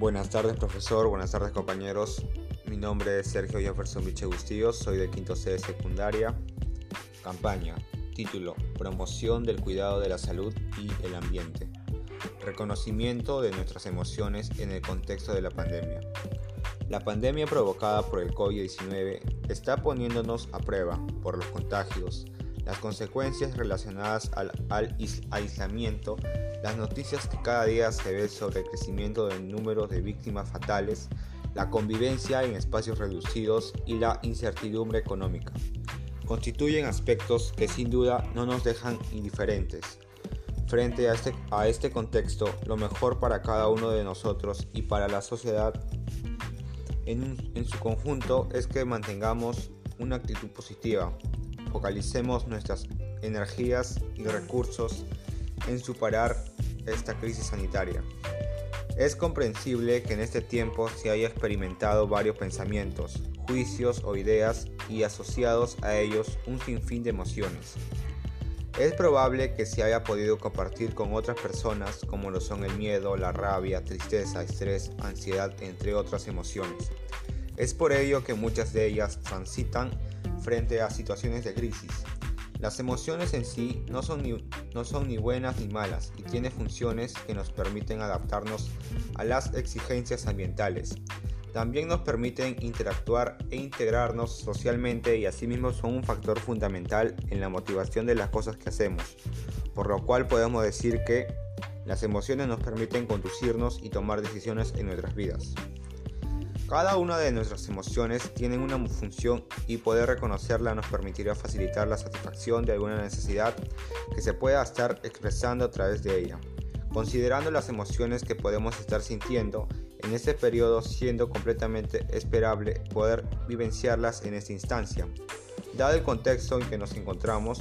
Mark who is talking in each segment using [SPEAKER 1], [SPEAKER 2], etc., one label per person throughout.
[SPEAKER 1] Buenas tardes profesor, buenas tardes compañeros. Mi nombre es Sergio Jefferson Viche Bustillos, soy del quinto C de secundaria. Campaña, título, promoción del cuidado de la salud y el ambiente. Reconocimiento de nuestras emociones en el contexto de la pandemia. La pandemia provocada por el COVID-19 está poniéndonos a prueba por los contagios, las consecuencias relacionadas al, aislamiento, las noticias que cada día se ve sobre el crecimiento del número de víctimas fatales, la convivencia en espacios reducidos y la incertidumbre económica. Constituyen aspectos que sin duda no nos dejan indiferentes. Frente a este, a este contexto, lo mejor para cada uno de nosotros y para la sociedad en, en su conjunto es que mantengamos una actitud positiva, focalicemos nuestras energías y recursos en superar esta crisis sanitaria. Es comprensible que en este tiempo se haya experimentado varios pensamientos, juicios o ideas y asociados a ellos un sinfín de emociones. Es probable que se haya podido compartir con otras personas como lo son el miedo, la rabia, tristeza, estrés, ansiedad, entre otras emociones. Es por ello que muchas de ellas transitan frente a situaciones de crisis. Las emociones en sí no son, ni, no son ni buenas ni malas y tienen funciones que nos permiten adaptarnos a las exigencias ambientales. También nos permiten interactuar e integrarnos socialmente y asimismo son un factor fundamental en la motivación de las cosas que hacemos, por lo cual podemos decir que las emociones nos permiten conducirnos y tomar decisiones en nuestras vidas. Cada una de nuestras emociones tiene una función y poder reconocerla nos permitirá facilitar la satisfacción de alguna necesidad que se pueda estar expresando a través de ella. Considerando las emociones que podemos estar sintiendo en este periodo, siendo completamente esperable poder vivenciarlas en esta instancia. Dado el contexto en que nos encontramos,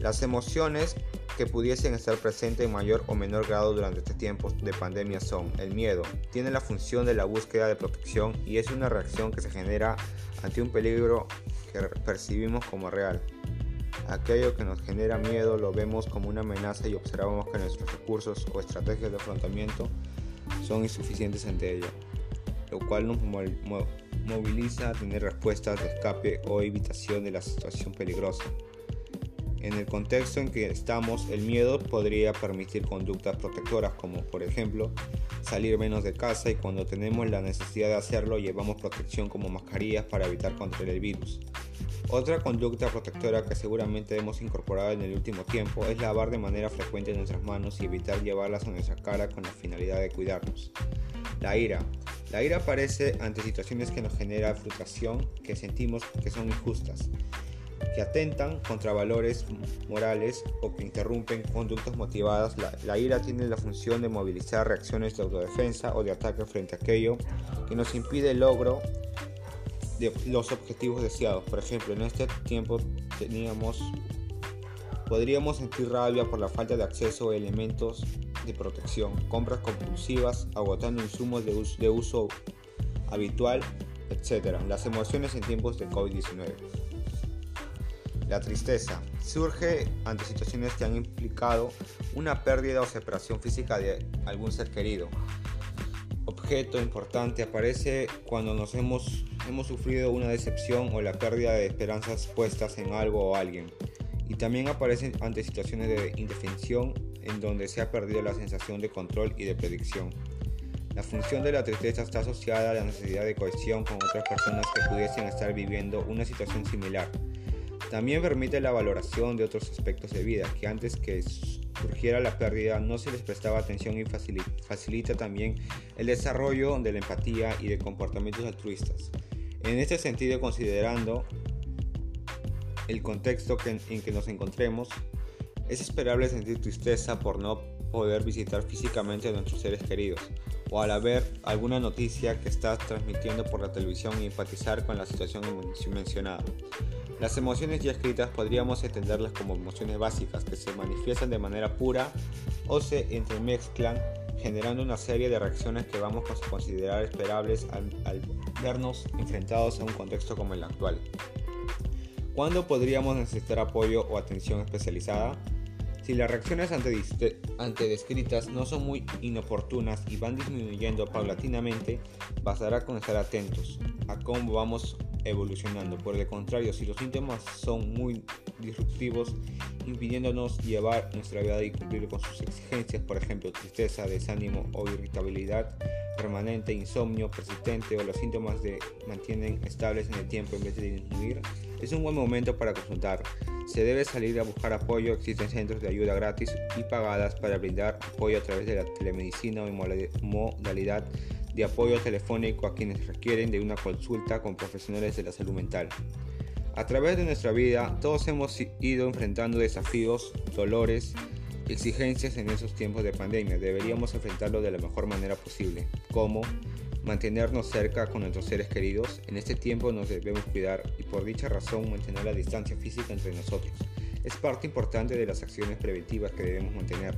[SPEAKER 1] las emociones que pudiesen estar presentes en mayor o menor grado durante este tiempo de pandemia son el miedo, tiene la función de la búsqueda de protección y es una reacción que se genera ante un peligro que percibimos como real. Aquello que nos genera miedo lo vemos como una amenaza y observamos que nuestros recursos o estrategias de afrontamiento son insuficientes ante ello, lo cual nos moviliza a tener respuestas de escape o evitación de la situación peligrosa. En el contexto en que estamos, el miedo podría permitir conductas protectoras como por ejemplo salir menos de casa y cuando tenemos la necesidad de hacerlo llevamos protección como mascarillas para evitar contraer el virus. Otra conducta protectora que seguramente hemos incorporado en el último tiempo es lavar de manera frecuente nuestras manos y evitar llevarlas a nuestra cara con la finalidad de cuidarnos. La ira. La ira aparece ante situaciones que nos genera frustración, que sentimos que son injustas que atentan contra valores morales o que interrumpen conductas motivadas. La, ira tiene la función de movilizar reacciones de autodefensa o de ataque frente a aquello que nos impide el logro de los objetivos deseados. Por ejemplo, en este tiempo teníamos podríamos sentir rabia por la falta de acceso a elementos de protección, compras compulsivas, agotando insumos de uso, de uso habitual, etc. Las emociones en tiempos de COVID-19. La tristeza surge ante situaciones que han implicado una pérdida o separación física de algún ser querido. Objeto importante aparece cuando nos hemos, hemos sufrido una decepción o la pérdida de esperanzas puestas en algo o alguien. Y también aparece ante situaciones de indefensión en donde se ha perdido la sensación de control y de predicción. La función de la tristeza está asociada a la necesidad de cohesión con otras personas que pudiesen estar viviendo una situación similar también permite la valoración de otros aspectos de vida que antes que surgiera la pérdida no se les prestaba atención y facilita también el desarrollo de la empatía y de comportamientos altruistas. En este sentido, considerando el contexto en que nos encontremos, es esperable sentir tristeza por no poder visitar físicamente a nuestros seres queridos o al ver alguna noticia que está transmitiendo por la televisión y empatizar con la situación mencionada. Las emociones ya escritas podríamos entenderlas como emociones básicas que se manifiestan de manera pura o se entremezclan generando una serie de reacciones que vamos a considerar esperables al, vernos enfrentados a un contexto como el actual. ¿Cuándo podríamos necesitar apoyo o atención especializada? Si las reacciones ante, descritas no son muy inoportunas y van disminuyendo paulatinamente, bastará con estar atentos a cómo vamos evolucionando. Por el contrario, si los síntomas son muy disruptivos, impidiéndonos llevar nuestra vida y cumplir con sus exigencias, por ejemplo, tristeza, desánimo o irritabilidad permanente, insomnio persistente o los síntomas de mantienen estables en el tiempo en vez de disminuir, es un buen momento para consultar. Se debe salir a buscar apoyo, existen centros de ayuda gratis y pagadas para brindar apoyo a través de la telemedicina o modalidad de apoyo telefónico a quienes requieren de una consulta con profesionales de la salud mental. A través de nuestra vida, todos hemos ido enfrentando desafíos, dolores, exigencias en esos tiempos de pandemia. Deberíamos enfrentarlo de la mejor manera posible, como mantenernos cerca con nuestros seres queridos. En este tiempo nos debemos cuidar y por dicha razón mantener la distancia física entre nosotros es parte importante de las acciones preventivas que debemos mantener,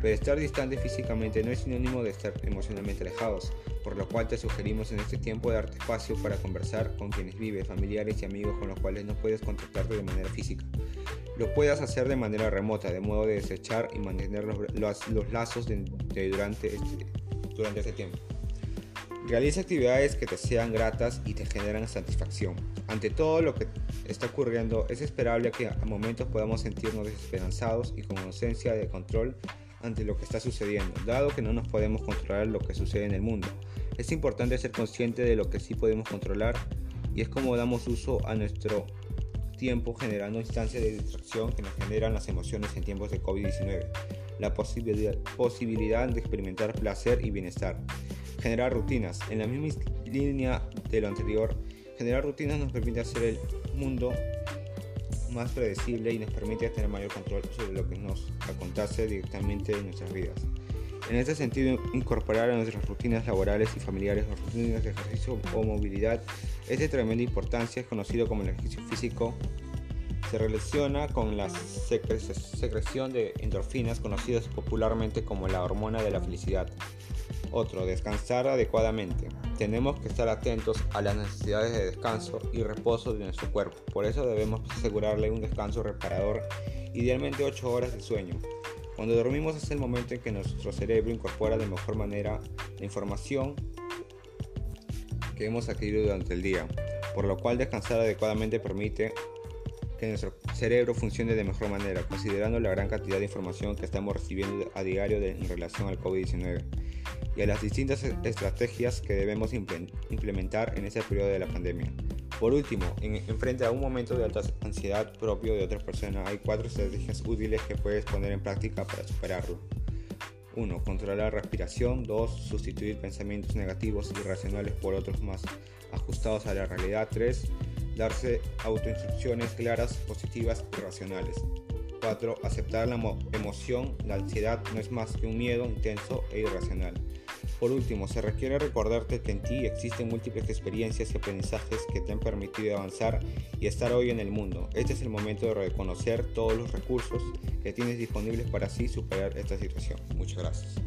[SPEAKER 1] pero estar distante físicamente no es sinónimo de estar emocionalmente alejados, por lo cual te sugerimos en este tiempo darte espacio para conversar con quienes vives, familiares y amigos con los cuales no puedes contactarte de manera física. Lo puedas hacer de manera remota, de modo de desechar y mantener los, lazos durante, este, durante este tiempo. Realiza actividades que te sean gratas y te generan satisfacción. Ante todo lo que está ocurriendo, es esperable que a momentos podamos sentirnos desesperanzados y con ausencia de control ante lo que está sucediendo, dado que no nos podemos controlar lo que sucede en el mundo. Es importante ser consciente de lo que sí podemos controlar y es como damos uso a nuestro tiempo generando instancias de distracción que nos generan las emociones en tiempos de COVID-19, la posibilidad, de experimentar placer y bienestar. Generar rutinas. En la misma línea de lo anterior, generar rutinas nos permite hacer el mundo más predecible y nos permite tener mayor control sobre lo que nos acontece directamente en nuestras vidas. En este sentido, incorporar a nuestras rutinas laborales y familiares las rutinas de ejercicio o movilidad es de tremenda importancia, es conocido como el ejercicio físico. Se relaciona con la secreción de endorfinas conocidas popularmente como la hormona de la felicidad. Otro, descansar adecuadamente. Tenemos que estar atentos a las necesidades de descanso y reposo de nuestro cuerpo. Por eso debemos asegurarle un descanso reparador, idealmente 8 horas de sueño. Cuando dormimos es el momento en que nuestro cerebro incorpora de mejor manera la información que hemos adquirido durante el día, por lo cual descansar adecuadamente permite que nuestro cerebro funcione de mejor manera, considerando la gran cantidad de información que estamos recibiendo a diario en relación al COVID-19 y a las distintas e-, estrategias que debemos implementar en ese periodo de la pandemia. Por último, en, frente a un momento de alta ansiedad propio de otra persona, hay cuatro estrategias útiles que puedes poner en práctica para superarlo. 1. Controlar la respiración. 2. Sustituir pensamientos negativos y irracionales por otros más ajustados a la realidad. 3 darse autoinstrucciones claras, positivas y racionales. 4. Aceptar la emoción, la ansiedad no es más que un miedo intenso e irracional. Por último, se requiere recordarte que en ti existen múltiples experiencias y aprendizajes que te han permitido avanzar y estar hoy en el mundo. Este es el momento de reconocer todos los recursos que tienes disponibles para así superar esta situación. Muchas gracias.